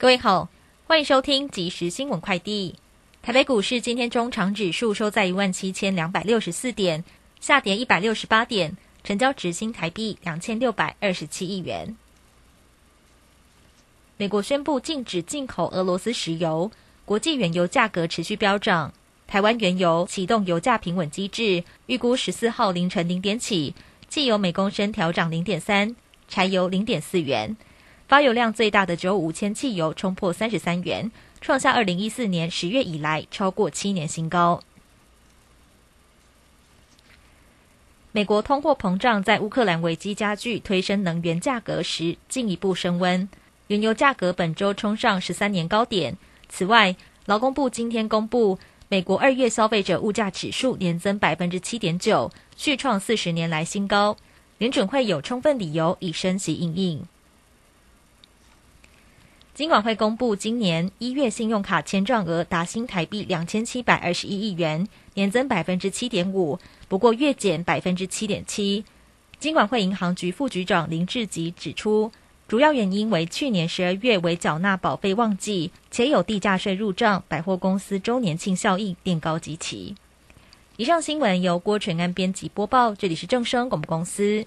各位好，欢迎收听即时新闻快递。台北股市今天中场指数收在一万七千两百六十四点，下跌一百六十八点，成交值新台币两千六百二十七亿元。美国宣布禁止进口俄罗斯石油，国际原油价格持续飙涨。台湾原油启动油价平稳机制，预估十四号凌晨零点起，汽油每公升调涨零点三，柴油零点四元。发油量最大的只有五千汽油冲破三十三元，创下二零一四年十月以来超过七年新高。美国通货膨胀在乌克兰危机加剧、推升能源价格时进一步升温，原油价格本周冲上十三年高点。此外，劳工部今天公布，美国二月消费者物价指数年增百分之七点九，续创四十年来新高。联准会有充分理由以升息应应。金管会公布，今年一月信用卡签账额达新台币两千七百二十一亿元，年增百分之七点五，不过月减百分之七点七。金管会银行局副局长林志吉指出，主要原因为去年十二月为缴纳保费旺季，且有地价税入账，百货公司周年庆效应垫高基期。以上新闻由郭纯安编辑播报，这里是正声广播公司。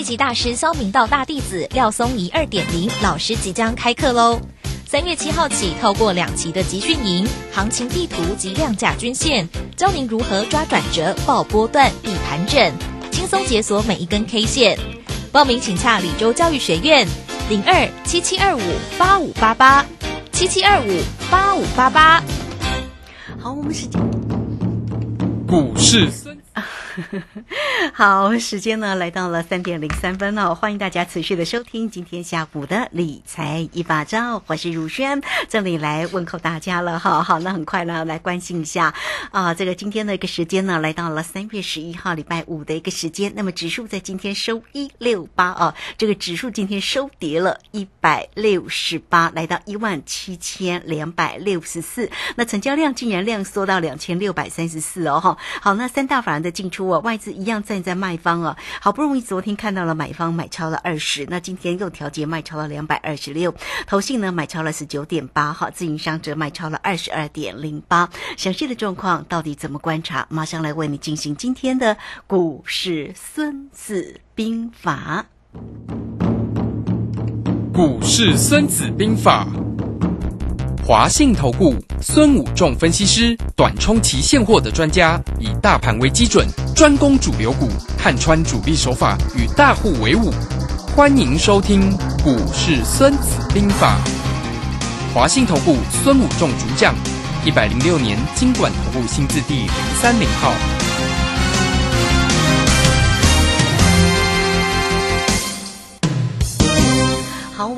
一级大师肖明道大弟子廖松怡二点零老师即将开课喽！三月七号起，透过两期的集训营、行情地图及量价均线，教您如何抓转折、报波段、避盘整，轻松解锁每一根 K 线。报名请洽李州教育学院零二七七二五八五八八七七二五八五八八。好，我们时股市。好，时间呢来到了三点零三分了，欢迎大家持续的收听今天下午的理财一把照，我是如轩，这里来问候大家了哈。好，那很快呢来关心一下啊，这个今天的一个时间呢来到了三月十一号礼拜五的一个时间，那么指数在今天收一六八啊，这个指数今天收跌了一百六十八，来到一万七千两百六十四，那成交量竟然量缩到两千六百三十四哦哈。好，那三大法人的进出。我外资一样站在卖方啊，好不容易昨天看到了买方买超了二十，那今天又调节卖超了两百二十六，投信呢买超了十九点八，哈，自营商则卖超了二十二点零八。详细的状况到底怎么观察？马上来为你进行今天的股市孙子兵法。股市孙子兵法。华信投顾孙武仲分析师，短冲期现货的专家，以大盘为基准，专攻主流股，看穿主力手法，与大户为伍。欢迎收听股市孙子兵法。华信投顾孙武仲主讲，一百零六年经管投顾新字第零三零号。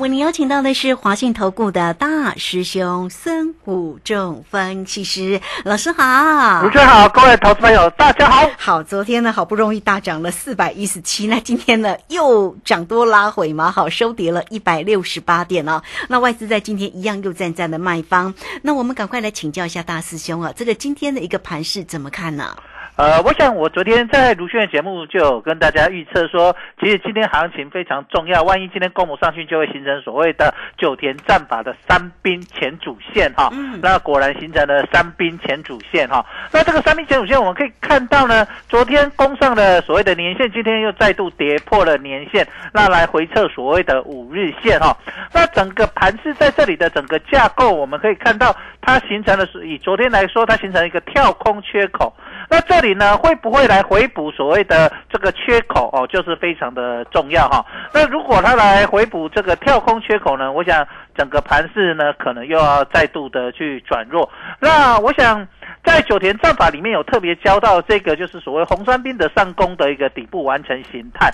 为您邀请到的是华信投顾的大师兄孙武仲分析师老师好，主持人好，各位投资朋友大家好。好，昨天呢好不容易大涨了四百一十七，那今天呢又涨多拉回嘛，好收跌了一百六十八点哦。那外资在今天一样又站在了卖方，那我们赶快来请教一下大师兄啊，这个今天的一个盘势怎么看呢？呃，我想我昨天在卢迅的节目就有跟大家预测说，其实今天行情非常重要，万一今天公母上去，就会形成所谓的九田战法的三兵前主线哈，嗯那果然形成了三兵前主线哈。那这个三兵前主线我们可以看到呢，昨天攻上了所谓的年线，今天又再度跌破了年线，那来回测所谓的五日线哈。那整个盘势在这里的整个架构，我们可以看到它形成的是以昨天来说，它形成一个跳空缺口。那这这里呢，会不会来回补所谓的这个缺口哦，就是非常的重要哈。那如果它来回补这个跳空缺口呢，我想整个盘势呢，可能又要再度的去转弱。那我想在九田战法里面有特别教到这个，就是所谓红三兵的上攻的一个底部完成形态。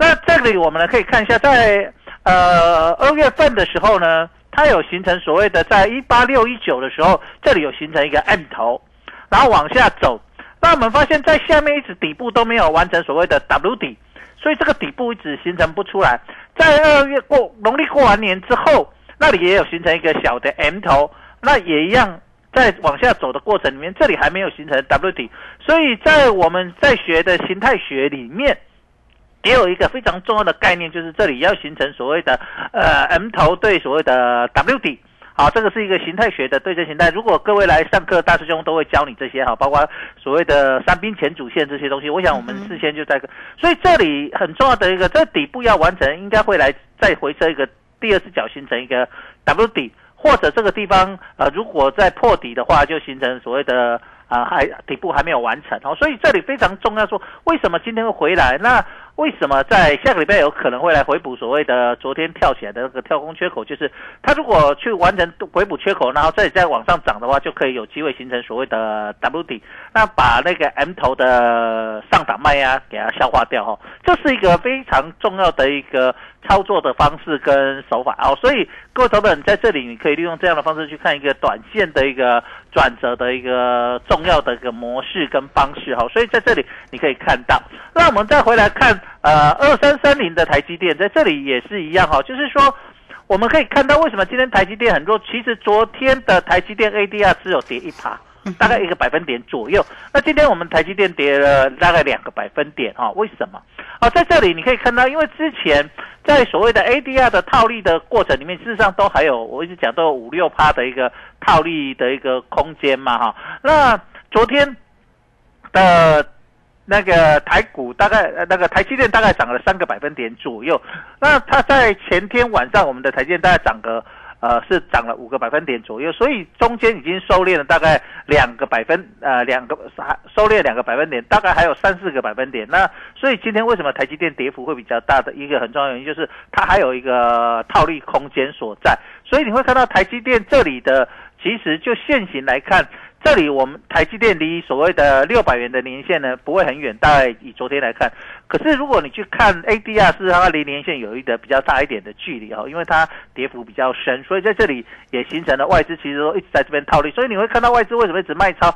那这里我们呢可以看一下，在呃二月份的时候呢，它有形成所谓的在一八六一九的时候，这里有形成一个 M 头，然后往下走。那我们发现，在下面一直底部都没有完成所谓的 W 底，所以这个底部一直形成不出来。在二月过农历过完年之后，那里也有形成一个小的 M 头，那也一样在往下走的过程里面，这里还没有形成 W 底，所以在我们在学的形态学里面。也有一个非常重要的概念，就是这里要形成所谓的呃 M 头对所谓的 W 底。好，这个是一个形态学的对称形态。如果各位来上课，大师兄都会教你这些哈，包括所谓的三兵前主线这些东西。我想我们事先就在，所以这里很重要的一个，这底部要完成，应该会来再回撤一个第二次脚形成一个 W 底，或者这个地方呃，如果再破底的话，就形成所谓的啊、还底部还没有完成哦。所以这里非常重要说，为什么今天会回来？那为什么在下个礼拜有可能会来回补所谓的昨天跳起来的那个跳空缺口？就是它如果去完成回补缺口，然后这里再往上涨的话，就可以有机会形成所谓的 W 底，那把那个 M 头的上档卖压给它消化掉哈、哦。这是一个非常重要的一个操作的方式跟手法哦。所以各位投资人在这里，你可以利用这样的方式去看一个短线的一个转折的一个重要的一个模式跟方式哈、哦。所以在这里你可以看到，那我们再回来看。呃，二三三零的台积电在这里也是一样哈，就是说我们可以看到为什么今天台积电很弱，其实昨天的台积电 ADR 只有跌一趴，大概一个百分点左右。那今天我们台积电跌了大概两个百分点哈，为什么？哦，在这里你可以看到，因为之前在所谓的 ADR 的套利的过程里面，事实上都还有我一直讲都有五六趴的一个套利的一个空间嘛哈。那昨天的。那个台股大概呃那个台积电大概涨了三个百分点左右，那它在前天晚上我们的台积电大概涨个呃是涨了五个百分点左右，所以中间已经收敛了大概两个百分呃两个收敛两个百分点，大概还有三四个百分点。那所以今天为什么台积电跌幅会比较大的一个很重要原因就是它还有一个套利空间所在，所以你会看到台积电这里的其实就现行来看。这里我们台积电离所谓的六百元的年线呢不会很远，大概以昨天来看。可是如果你去看 ADR，是它离年线有一个比较大一点的距离哦，因为它跌幅比较深，所以在这里也形成了外资其实都一直在这边套利。所以你会看到外资为什么一直卖超？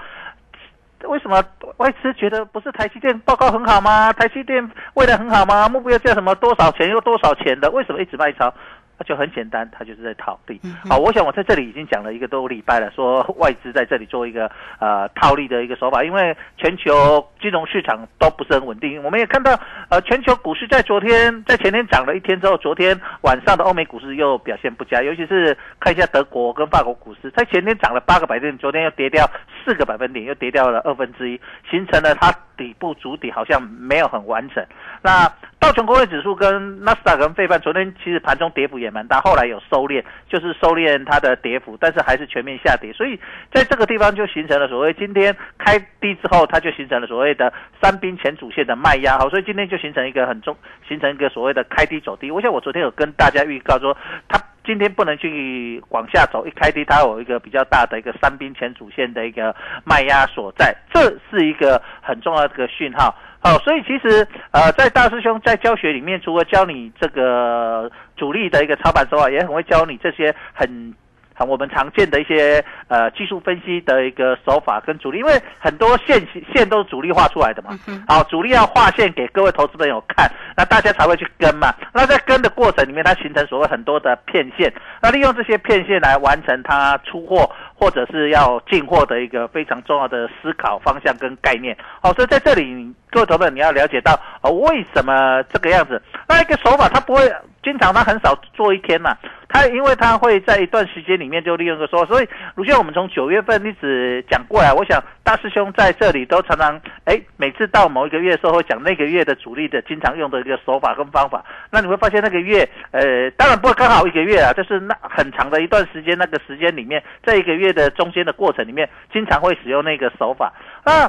为什么外资觉得不是台积电报告很好吗？台积电未来很好吗？目标价什么多少钱又多少钱的？为什么一直卖超？那就很简单，它就是在套利。好，我想我在这里已经讲了一个多礼拜了，说外资在这里做一个呃套利的一个手法，因为全球金融市场都不是很稳定。我们也看到，呃，全球股市在昨天、在前天涨了一天之后，昨天晚上的欧美股市又表现不佳，尤其是看一下德国跟法国股市，在前天涨了八个百分点，昨天又跌掉四个百分点，又跌掉了二分之一，形成了它底部主底好像没有很完整。那道琼工业指数跟纳斯达克跟费半昨天其实盘中跌幅也蛮大，后来有收敛，就是收敛它的跌幅，但是还是全面下跌，所以在这个地方就形成了所谓今天开低之后，它就形成了所谓的三兵前主线的卖压，好，所以今天就形成一个很重，形成一个所谓的开低走低。我想我昨天有跟大家预告说，它今天不能去往下走，一开低它有一个比较大的一个三兵前主线的一个卖压所在，这是一个很重要的一个讯号。好，所以其实呃，在大师兄在教学里面，除了教你这个主力的一个操盘手法，也很会教你这些很很我们常见的一些呃技术分析的一个手法跟主力，因为很多线线都是主力画出来的嘛。好，主力要画线给各位投资朋友看，那大家才会去跟嘛。那在跟的过程里面，它形成所谓很多的片线，那利用这些片线来完成它出货或者是要进货的一个非常重要的思考方向跟概念。好，所以在这里各位投资你要了解到哦，为什么这个样子？那一个手法它不会。经常他很少做一天嘛，他因为他会在一段时间里面就利用个说，所以如像我们从九月份一直讲过来，我想大师兄在这里都常常哎，每次到某一个月的时候会讲那个月的主力的经常用的一个手法跟方法，那你会发现那个月呃，当然不会刚好一个月啊，就是那很长的一段时间，那个时间里面，在一个月的中间的过程里面，经常会使用那个手法。那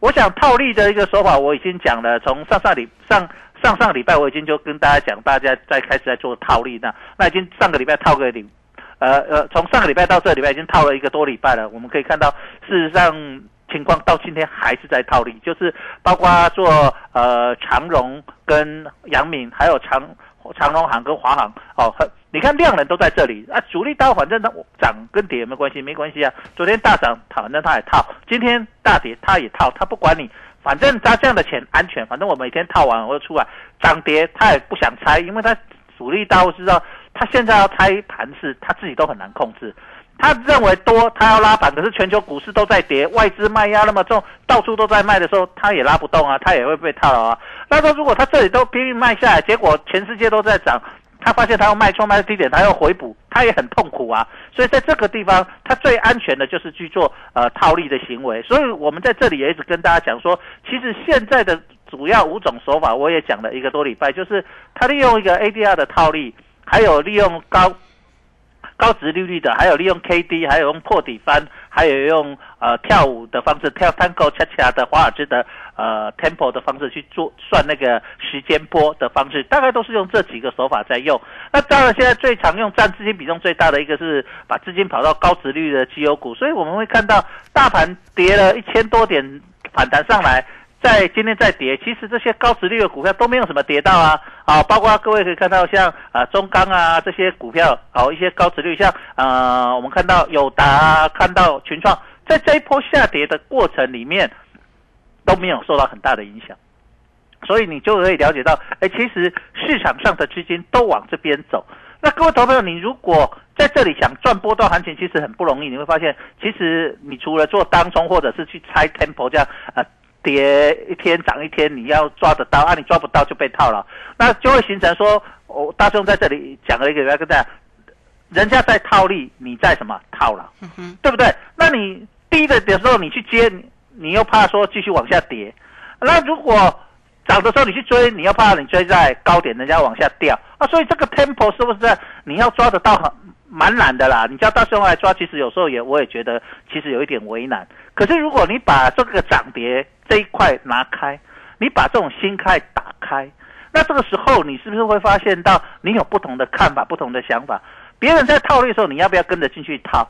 我想套利的一个手法我已经讲了，从上上礼上。上上礼拜我已经就跟大家讲，大家在开始在做套利那那已经上个礼拜套个零，呃呃，从上个礼拜到这个礼拜已经套了一个多礼拜了。我们可以看到，事实上情况到今天还是在套利，就是包括做呃长荣跟杨敏，还有长长荣行跟华航哦，你看量能都在这里啊，主力刀反正它涨跟跌有没关系？没关系啊。昨天大涨，反正它也套；今天大跌，它也套，它不管你。反正他这样的钱安全，反正我每天套完我就出来涨跌，它也不想猜，因为它主力大户知道它现在要拆盘势，它自己都很难控制。他认为多，他要拉盘，可是全球股市都在跌，外资卖压那么重，到处都在卖的时候，他也拉不动啊，他也会被套牢啊。那说如果他这里都拼命卖下来，结果全世界都在涨。他发现他要卖错卖低点，他要回补，他也很痛苦啊。所以在这个地方，他最安全的就是去做呃套利的行为。所以我们在这里也一直跟大家讲说，其实现在的主要五种手法，我也讲了一个多礼拜，就是他利用一个 ADR 的套利，还有利用高。高值利率的，还有利用 K D，还有用破底翻，还有用呃跳舞的方式跳 Tango 恰恰的华尔兹的呃 Tempo 的方式去做算那个时间波的方式，大概都是用这几个手法在用。那当然，现在最常用占资金比重最大的一个是把资金跑到高值率的绩优股，所以我们会看到大盘跌了一千多点反弹上来。在今天在跌，其实这些高值率的股票都没有什么跌到啊，啊，包括各位可以看到像啊中钢啊这些股票，好一些高值率，像呃我们看到友达，看到群创，在这一波下跌的过程里面都没有受到很大的影响，所以你就可以了解到，哎，其实市场上的资金都往这边走。那各位投票，你如果在这里想赚波段行情，其实很不容易。你会发现，其实你除了做当冲或者是去猜 temple 这样啊。跌一天涨一天，你要抓得到啊！你抓不到就被套了，那就会形成说，我大众在这里讲了一个要跟大家，人家在套利，你在什么套了，对不对？那你低的的时候你去接，你又怕说继续往下跌，那如果涨的时候你去追，你又怕你追在高点，人家往下掉啊！所以这个 tempo 是不是你要抓得到很？蛮难的啦，你叫大兄来抓，其实有时候也我也觉得其实有一点为难。可是如果你把这个涨跌这一块拿开，你把这种心态打开，那这个时候你是不是会发现到你有不同的看法、不同的想法？别人在套利的时候，你要不要跟着进去套？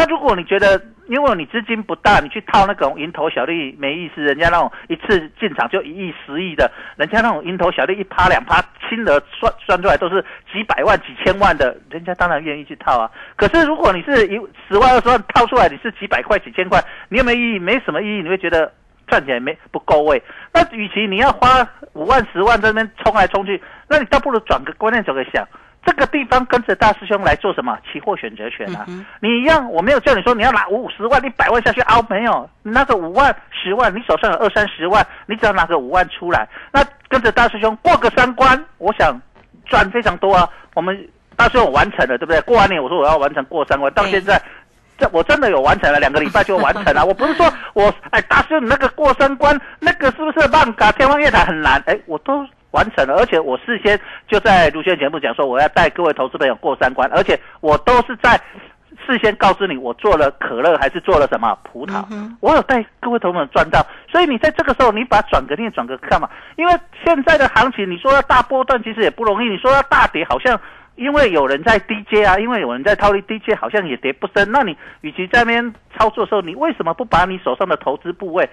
那如果你觉得，因为你资金不大，你去套那种蝇头小利没意思。人家那种一次进场就一亿、十亿的，人家那种蝇头小利一趴两趴，轻的算算出来都是几百万、几千万的，人家当然愿意去套啊。可是如果你是一十万、二十万套出来，你是几百块、几千块，你有没有意义？没什么意义，你会觉得赚钱没不够位。那与其你要花五万、十万在那边冲来冲去，那你倒不如转个观念，走个想。这个地方跟着大师兄来做什么？期货选择权啊！你一样，我没有叫你说你要拿五十万、一百万下去凹，没有，拿个五万、十万，你手上有二三十万，你只要拿个五万出来，那跟着大师兄过个三关，我想赚非常多啊！我们大师兄完成了，对不对？过完年我说我要完成过三关，到现在，这我真的有完成了，两个礼拜就完成了。我不是说我哎，大师兄你那个过三关，那个是不是万嘎天方夜谭很难？哎，我都。完成了，而且我事先就在卢轩节目讲说，我要带各位投资朋友过三关，而且我都是在事先告诉你，我做了可乐还是做了什么葡萄，我有带各位投资朋友赚到，所以你在这个时候，你把转个念转个看嘛，因为现在的行情，你说要大波段其实也不容易，你说要大跌，好像因为有人在 DJ 啊，因为有人在套利 DJ，，好像也跌不深，那你与其在那边操作的时候，你为什么不把你手上的投资部位？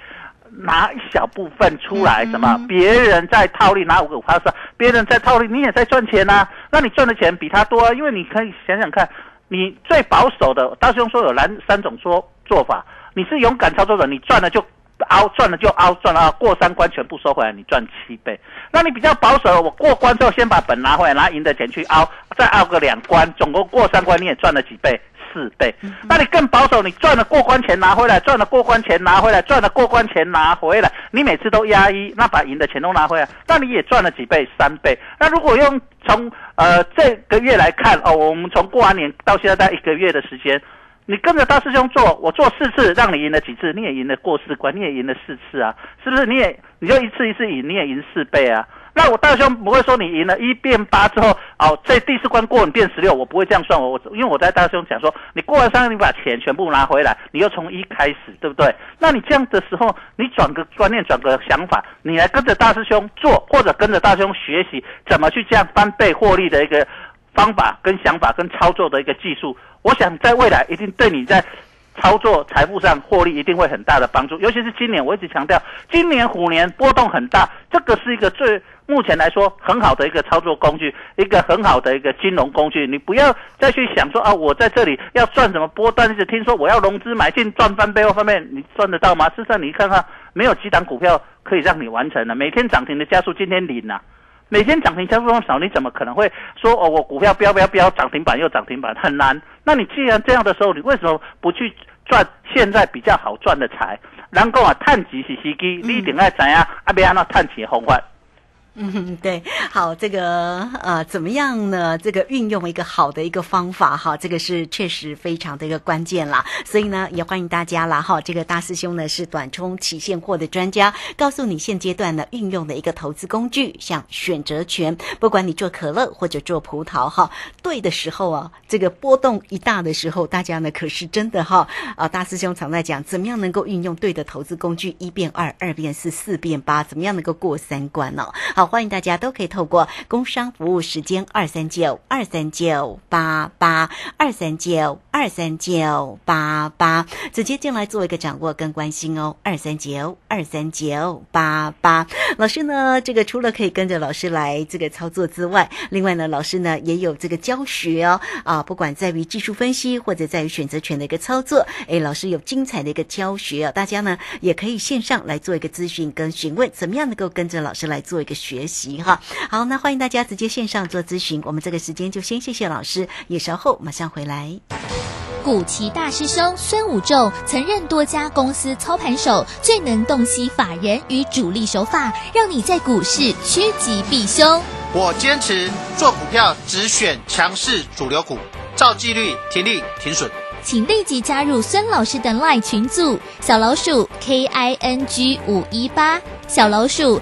拿一小部分出来，什么？别人在套利拿五个五趴是别人在套利，你也在赚钱呐。那你赚的钱比他多，因为你可以想想看，你最保守的，大师兄说有三三种说做法，你是勇敢操作者，你赚了就凹，赚了就凹，赚了过三关全部收回来，你赚七倍。那你比较保守，我过关之后先把本拿回来，拿赢的钱去凹，再凹个两关，总共过三关你也赚了几倍。四倍，那你更保守，你赚了过关钱拿回来，赚了过关钱拿回来，赚了过关钱拿回来，你每次都压一，那把赢的钱都拿回来，那你也赚了几倍？三倍。那如果用从呃这个月来看哦，我们从过完年到现在在一个月的时间，你跟着大师兄做，我做四次，让你赢了几次？你也赢了过四关，你也赢了四次啊，是不是？你也你就一次一次赢，你也赢四倍啊。那我大师兄不会说你赢了一变八之后，哦，在第四关过你变十六，我不会这样算我，我因为我在大师兄讲说，你过完三，你把钱全部拿回来，你又从一开始，对不对？那你这样的时候，你转个观念，转个想法，你来跟着大师兄做，或者跟着大师兄学习怎么去这样翻倍获利的一个方法、跟想法、跟操作的一个技术，我想在未来一定对你在。操作财富上获利一定会很大的帮助，尤其是今年，我一直强调，今年虎年波动很大，这个是一个最目前来说很好的一个操作工具，一个很好的一个金融工具。你不要再去想说啊，我在这里要赚什么波段，是听说我要融资买进赚翻倍后方面，你赚得到吗？事实上，你看看，没有几档股票可以让你完成的，每天涨停的加速今天零啊。每天涨停加速少，你怎么可能会说哦？我股票飙飙飙涨停板又涨停板，很难。那你既然这样的时候，你为什么不去赚现在比较好赚的财？然后啊，探钱是时机，你一定要知影啊，要安那探钱的方法。嗯，对，好，这个呃，怎么样呢？这个运用一个好的一个方法哈，这个是确实非常的一个关键啦。所以呢，也欢迎大家啦哈。这个大师兄呢是短冲期现货的专家，告诉你现阶段呢运用的一个投资工具，像选择权，不管你做可乐或者做葡萄哈，对的时候啊，这个波动一大的时候，大家呢可是真的哈啊，大师兄常在讲，怎么样能够运用对的投资工具，一变二，二变四，四变八，怎么样能够过三关呢？好。欢迎大家都可以透过工商服务时间二三九二三九八八二三九二三九八八直接进来做一个掌握跟关心哦，二三九二三九八八。老师呢，这个除了可以跟着老师来这个操作之外，另外呢，老师呢也有这个教学哦啊，不管在于技术分析或者在于选择权的一个操作，哎，老师有精彩的一个教学啊，大家呢也可以线上来做一个咨询跟询问，怎么样能够跟着老师来做一个学。学习哈，好，那欢迎大家直接线上做咨询。我们这个时间就先谢谢老师，也稍后马上回来。古奇大师兄孙武仲曾任多家公司操盘手，最能洞悉法人与主力手法，让你在股市趋吉避凶。我坚持做股票只选强势主流股，照纪律停利停损。请立即加入孙老师的 LINE 群组，小老鼠 K I N G 五一八，小老鼠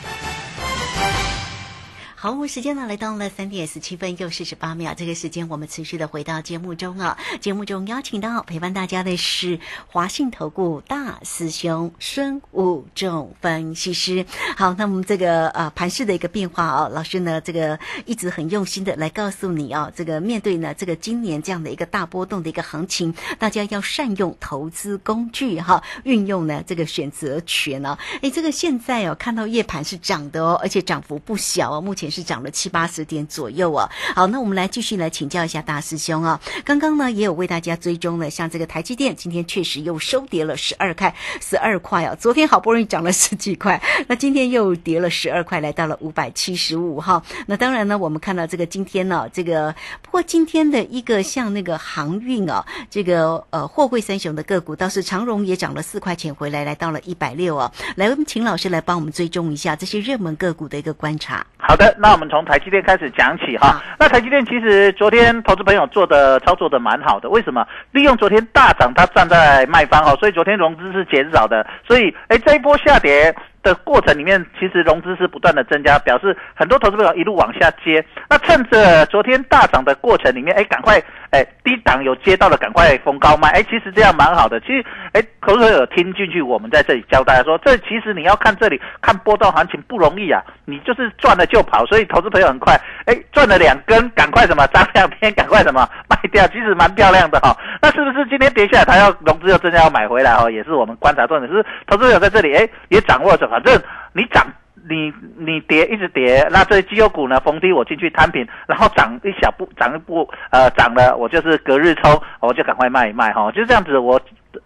好，我们时间呢来到了三点十七分又四十八秒。这个时间我们持续的回到节目中啊。节目中邀请到陪伴大家的是华信投顾大师兄孙武仲分析师。好，那么这个呃盘市的一个变化哦，老师呢这个一直很用心的来告诉你啊，这个面对呢这个今年这样的一个大波动的一个行情，大家要善用投资工具哈，运用呢这个选择权呢。哎，这个现在哦看到夜盘是涨的哦，而且涨幅不小哦，目前。是涨了七八十点左右啊。好，那我们来继续来请教一下大师兄啊。刚刚呢也有为大家追踪了，像这个台积电今天确实又收跌了十二块，十二块啊。昨天好不容易涨了十几块，那今天又跌了十二块，来到了五百七十五哈。那当然呢，我们看到这个今天呢，这个不过今天的一个像那个航运啊，这个呃货柜三雄的个股倒是长荣也涨了四块钱回来，来到了一百六啊。来，我们请老师来帮我们追踪一下这些热门个股的一个观察。好的。那我们从台积电开始讲起哈。那台积电其实昨天投资朋友做的操作的蛮好的，为什么？利用昨天大涨，它站在卖方哦，所以昨天融资是减少的。所以，哎，这一波下跌的过程里面，其实融资是不断的增加，表示很多投资朋友一路往下接。那趁着昨天大涨的过程里面，哎，赶快。哎，低档有接到的，赶快封高卖。哎，其实这样蛮好的。其实，哎，投资者有听进去，我们在这里教大家说，这其实你要看这里看波动行情不容易啊。你就是赚了就跑，所以投资朋友很快，哎，赚了两根，赶快什么涨两天，赶快什么卖掉，其实蛮漂亮的哈。那是不是今天跌下来，它要融资又真的要买回来哦？也是我们观察重点。是投资者在这里，哎，也掌握着，反正你涨。你你跌一直跌，那这些绩优股呢？逢低我进去摊平，然后涨一小步，涨一步，呃，涨了我就是隔日冲，我就赶快卖一卖哈，就是这样子，我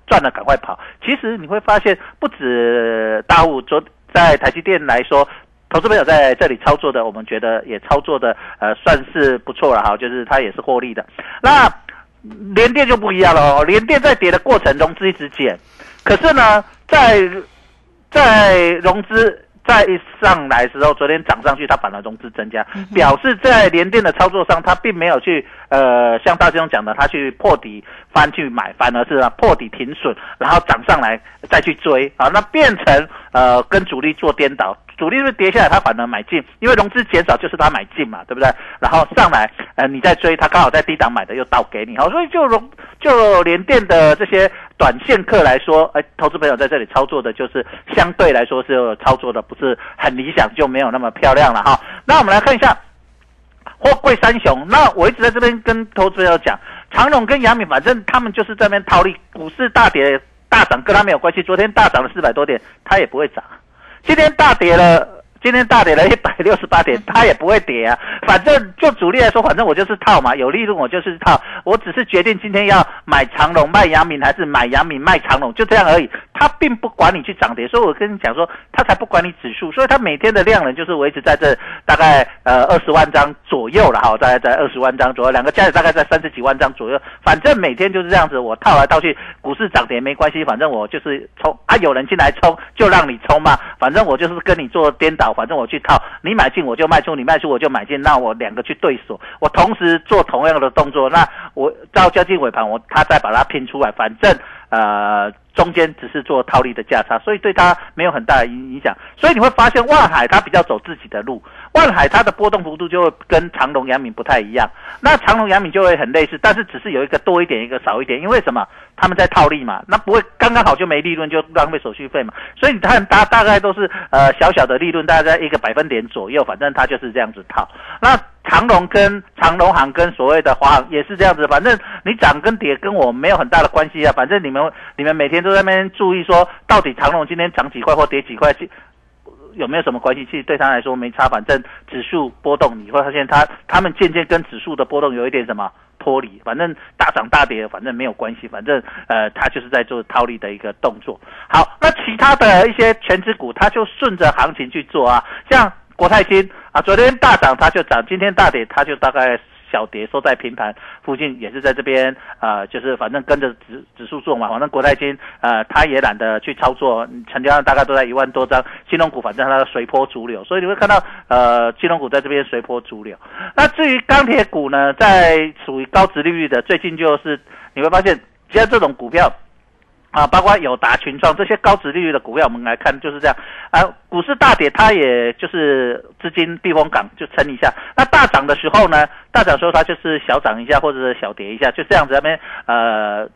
赚了赶快跑。其实你会发现，不止大户昨在台积电来说，投资朋友在这里操作的，我们觉得也操作的呃算是不错了哈，就是它也是获利的。那联电就不一样了哦，联电在跌的过程中资一直减，可是呢，在在融资。再一上来时候，昨天涨上去，它反而融资增加，表示在联电的操作上，它并没有去呃像大兄讲的，它去破底翻去买，反而是破底停损，然后涨上来再去追啊，那变成呃跟主力做颠倒。主力是跌下来，它反而买进，因为融资减少就是它买进嘛，对不对？然后上来，呃，你再追，它刚好在低档买的又倒给你，好，所以就融就连电的这些短线客来说，哎，投资朋友在这里操作的就是相对来说是操作的不是很理想，就没有那么漂亮了哈。那我们来看一下货柜三雄，那我一直在这边跟投资朋友讲，长荣跟杨敏，反正他们就是这边套利，股市大跌大涨跟他没有关系，昨天大涨了四百多点，它也不会涨。今天大跌了，今天大跌了一百六十八点，它也不会跌啊。反正就主力来说，反正我就是套嘛，有利润我就是套。我只是决定今天要买长龙卖阳明，还是买阳明卖长龙，就这样而已。它并不管你去涨跌，所以我跟你讲说，它才不管你指数，所以它每天的量能就是维持在这大概呃二十万张左右了哈，大概在二十万张左右，两个加起来大概在三十几万张左右。反正每天就是这样子，我套来套去，股市涨跌没关系，反正我就是冲啊，有人进来冲就让你冲嘛，反正我就是跟你做颠倒，反正我去套，你买进我就卖出，你卖出我就买进，那我两个去对锁，我同时做同样的动作，那我到交接尾盘我他再把它拼出来，反正呃。中间只是做套利的价差，所以对它没有很大的影影响。所以你会发现万海它比较走自己的路，万海它的波动幅度就会跟长隆、阳明不太一样。那长隆、阳明就会很类似，但是只是有一个多一点，一个少一点。因为什么？他们在套利嘛，那不会刚刚好就没利润，就浪费手续费嘛。所以你看大大概都是呃小小的利润，大概在一个百分点左右，反正它就是这样子套。那长隆跟长隆行跟所谓的华航也是这样子，反正你涨跟跌跟我没有很大的关系啊。反正你们你们每天都在那边注意说，到底长隆今天涨几块或跌几块，有没有什么关系？其实对他来说没差，反正指数波动，你会发现他他们渐渐跟指数的波动有一点什么脱离。反正大涨大跌，反正没有关系，反正呃他就是在做套利的一个动作。好，那其他的一些全指股，他就顺着行情去做啊，像。国泰金啊，昨天大涨它就涨，今天大跌它就大概小跌，收在平盘附近，也是在这边啊，就是反正跟着指指数做嘛。反正国泰金呃，它也懒得去操作，成交量大概都在一万多张。金融股反正它随波逐流，所以你会看到呃，金融股在这边随波逐流。那至于钢铁股呢，在属于高值利率的，最近就是你会发现，其实这种股票。啊，包括友达、群创这些高值利率的股票，我们来看就是这样。啊，股市大跌，它也就是资金避风港，就撑一下。那大涨的时候呢，大涨时候它就是小涨一下，或者是小跌一下，就这样子。那边呃，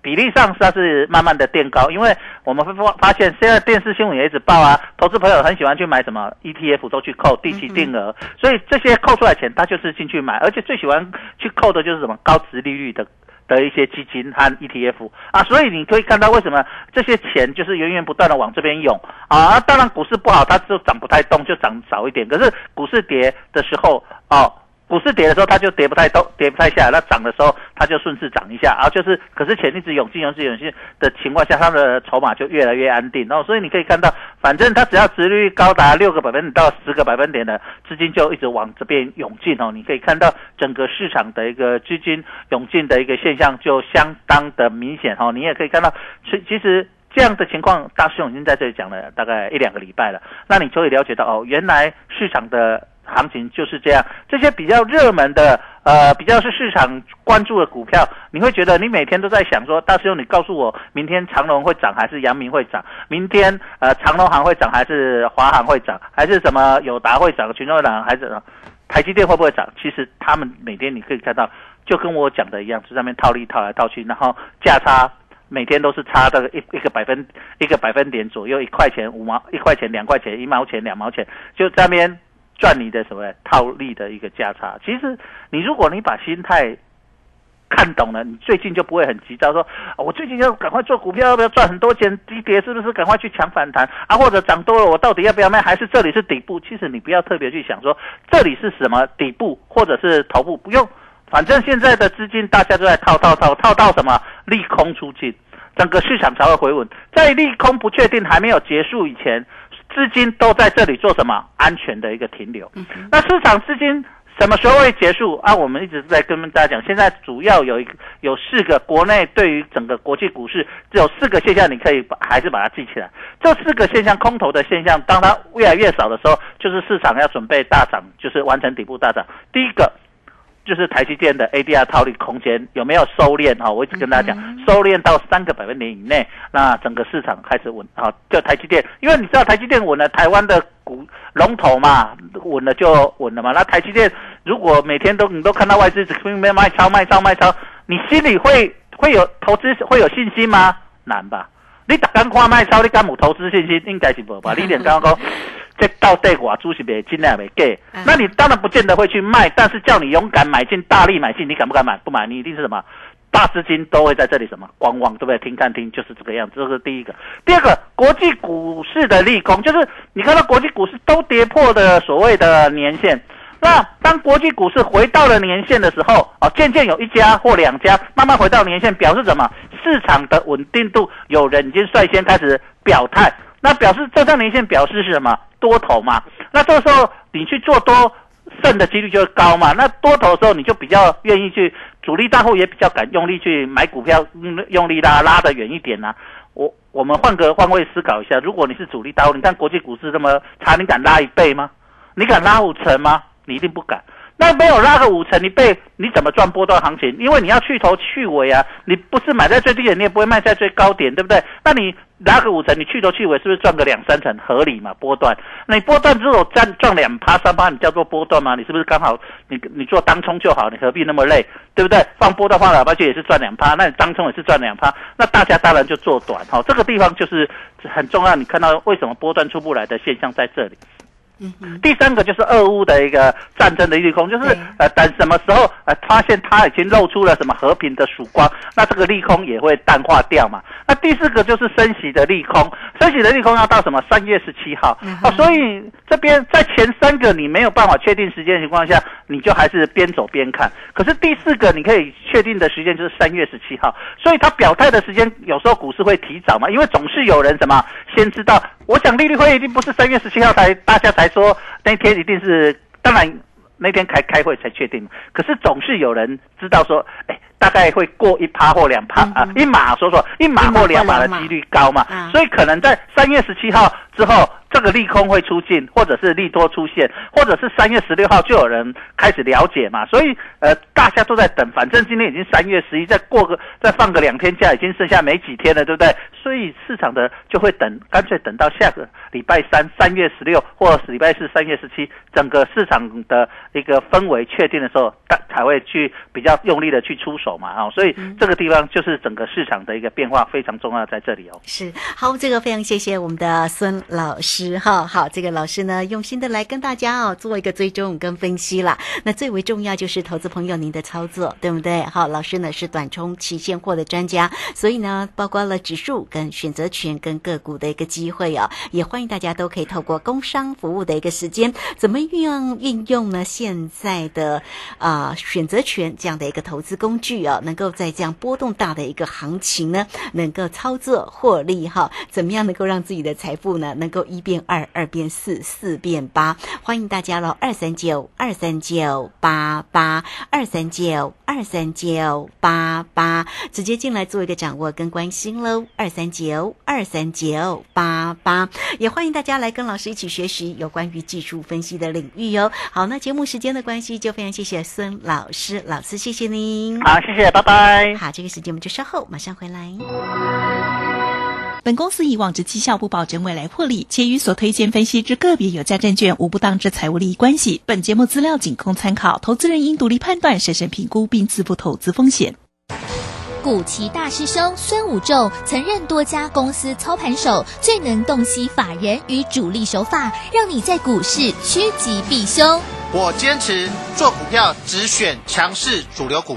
比例上它是慢慢的垫高，因为我们会发发现，现在电视新闻也一直报啊，投资朋友很喜欢去买什么 ETF，都去扣定期定额，所以这些扣出来钱，他就是进去买，而且最喜欢去扣的就是什么高值利率的。的一些基金和 ETF 啊，所以你可以看到为什么这些钱就是源源不断的往这边涌啊。当然股市不好，它就涨不太动，就涨少一点。可是股市跌的时候哦。股市跌的时候，它就跌不太动，跌不太下来；那涨的时候，它就顺势涨一下。啊，就是，可是钱一直涌进、涌进、涌进的情况下，它的筹码就越来越安定。然后，所以你可以看到，反正它只要值率高达六个百分点到十个百分点的资金，就一直往这边涌进哦。你可以看到整个市场的一个资金涌进的一个现象就相当的明显哦。你也可以看到，其其实这样的情况，大师兄已经在这里讲了大概一两个礼拜了。那你就会了解到哦，原来市场的。行情就是这样，这些比较热门的，呃，比较是市场关注的股票，你会觉得你每天都在想说，大师兄，你告诉我，明天长隆会涨还是阳明会涨？明天呃，长隆行会涨还是华航会涨？还是什么友达会涨？群众涨还是台积电会不会涨？其实他们每天你可以看到，就跟我讲的一样，是上面套利套来套去，然后价差每天都是差的一一个百分一个百分点左右，一块钱五毛，一块钱两块钱，一毛钱两毛钱，就这边。赚你的什么套利的一个价差？其实你如果你把心态看懂了，你最近就不会很急躁说，啊我最近要赶快做股票，要不要赚很多钱？低跌是不是赶快去抢反弹啊？或者涨多了，我到底要不要卖？还是这里是底部？其实你不要特别去想说这里是什么底部或者是头部，不用，反正现在的资金大家都在套套套套到什么利空出尽，整个市场才会回稳。在利空不确定还没有结束以前，资金都在这里做什么安全的一个停留。那市场资金什么时候会结束啊？我们一直在跟大家讲，现在主要有一个有四个国内对于整个国际股市只有四个现象，你可以把还是把它记起来。这四个现象，空头的现象，当它越来越少的时候，就是市场要准备大涨，就是完成底部大涨。第一个。就是台积电的 ADR 套利空间有没有收敛啊？我一直跟大家讲，收敛到三个百分点以内，那整个市场开始稳啊。就台积电，因为你知道台积电稳了，台湾的股龙头嘛，稳了就稳了嘛。那台积电如果每天都你都看到外资只拼命卖超卖超卖超，你心里会会有投资会有信心吗？难吧？你打刚跨卖超，你敢有投资信心？应该是无吧？你连刚刚讲。这到底我主是没尽量没给，那你当然不见得会去卖，但是叫你勇敢买进、大力买进，你敢不敢买？不买，你一定是什么？大资金都会在这里什么观望，对不对？听看听，就是这个样子。这是第一个。第二个，国际股市的利空，就是你看到国际股市都跌破的所谓的年限。那当国际股市回到了年限的时候，哦，渐渐有一家或两家慢慢回到年限，表示什么？市场的稳定度，有人已经率先开始表态。那表示这张年线表示是什么？多头嘛。那这时候你去做多，胜的几率就会高嘛。那多头的时候，你就比较愿意去，主力大户也比较敢用力去买股票，用力拉拉得远一点呐。我我们换个换位思考一下，如果你是主力大户，你看国际股市这么差，你敢拉一倍吗？你敢拉五成吗？你一定不敢。那没有拉个五成，你被你怎么赚波段行情？因为你要去头去尾啊，你不是买在最低点，你也不会卖在最高点，对不对？那你拉个五成，你去头去尾是不是赚个两三成合理嘛？波段，你波段只有赚赚两趴三趴，你叫做波段吗？你是不是刚好你你做当冲就好？你何必那么累，对不对？放波段放喇叭去也是赚两趴，那你当冲也是赚两趴，那大家当然就做短哈。这个地方就是很重要，你看到为什么波段出不来的现象在这里。第三个就是俄乌的一个战争的利空，就是呃等什么时候呃发现它已经露出了什么和平的曙光，那这个利空也会淡化掉嘛。那第四个就是升息的利空，升息的利空要到什么三月十七号哦，所以这边在前三个你没有办法确定时间的情况下，你就还是边走边看。可是第四个你可以确定的时间就是三月十七号，所以它表态的时间有时候股市会提早嘛，因为总是有人什么先知道。我想利率会一定不是三月十七号才大家才说那天一定是，当然那天开开会才确定。可是总是有人知道说，哎，大概会过一趴或两趴啊，一码说说一码或两码的几率高嘛，所以可能在三月十七号之后。这个利空会出尽，或者是利多出现，或者是三月十六号就有人开始了解嘛，所以呃大家都在等，反正今天已经三月十一，再过个再放个两天假，已经剩下没几天了，对不对？所以市场的就会等，干脆等到下个礼拜三，三月十六，或是礼拜四，三月十七，整个市场的一个氛围确定的时候，才才会去比较用力的去出手嘛，啊，所以这个地方就是整个市场的一个变化非常重要在这里哦。是好，这个非常谢谢我们的孙老师。哈好，这个老师呢用心的来跟大家哦做一个追踪跟分析啦。那最为重要就是投资朋友您的操作，对不对？好，老师呢是短冲期现货的专家，所以呢包括了指数跟选择权跟个股的一个机会哦，也欢迎大家都可以透过工商服务的一个时间，怎么运用运用呢？现在的啊选择权这样的一个投资工具哦，能够在这样波动大的一个行情呢，能够操作获利哈？怎么样能够让自己的财富呢能够一变二？二变四，四变八，欢迎大家喽！二三九二三九八八二三九二三九八八，直接进来做一个掌握跟关心喽！二三九二三九八八，也欢迎大家来跟老师一起学习有关于技术分析的领域哟。好，那节目时间的关系，就非常谢谢孙老师，老师谢谢您。好，谢谢，拜拜。好，这个时间我们就稍后马上回来。本公司以往之绩效不保证未来获利，且与所推荐分析之个别有价证券无不当之财务利益关系。本节目资料仅供参考，投资人应独立判断、审慎评估并自负投资风险。古奇大师兄孙武仲曾任多家公司操盘手，最能洞悉法人与主力手法，让你在股市趋吉避凶。我坚持做股票只选强势主流股。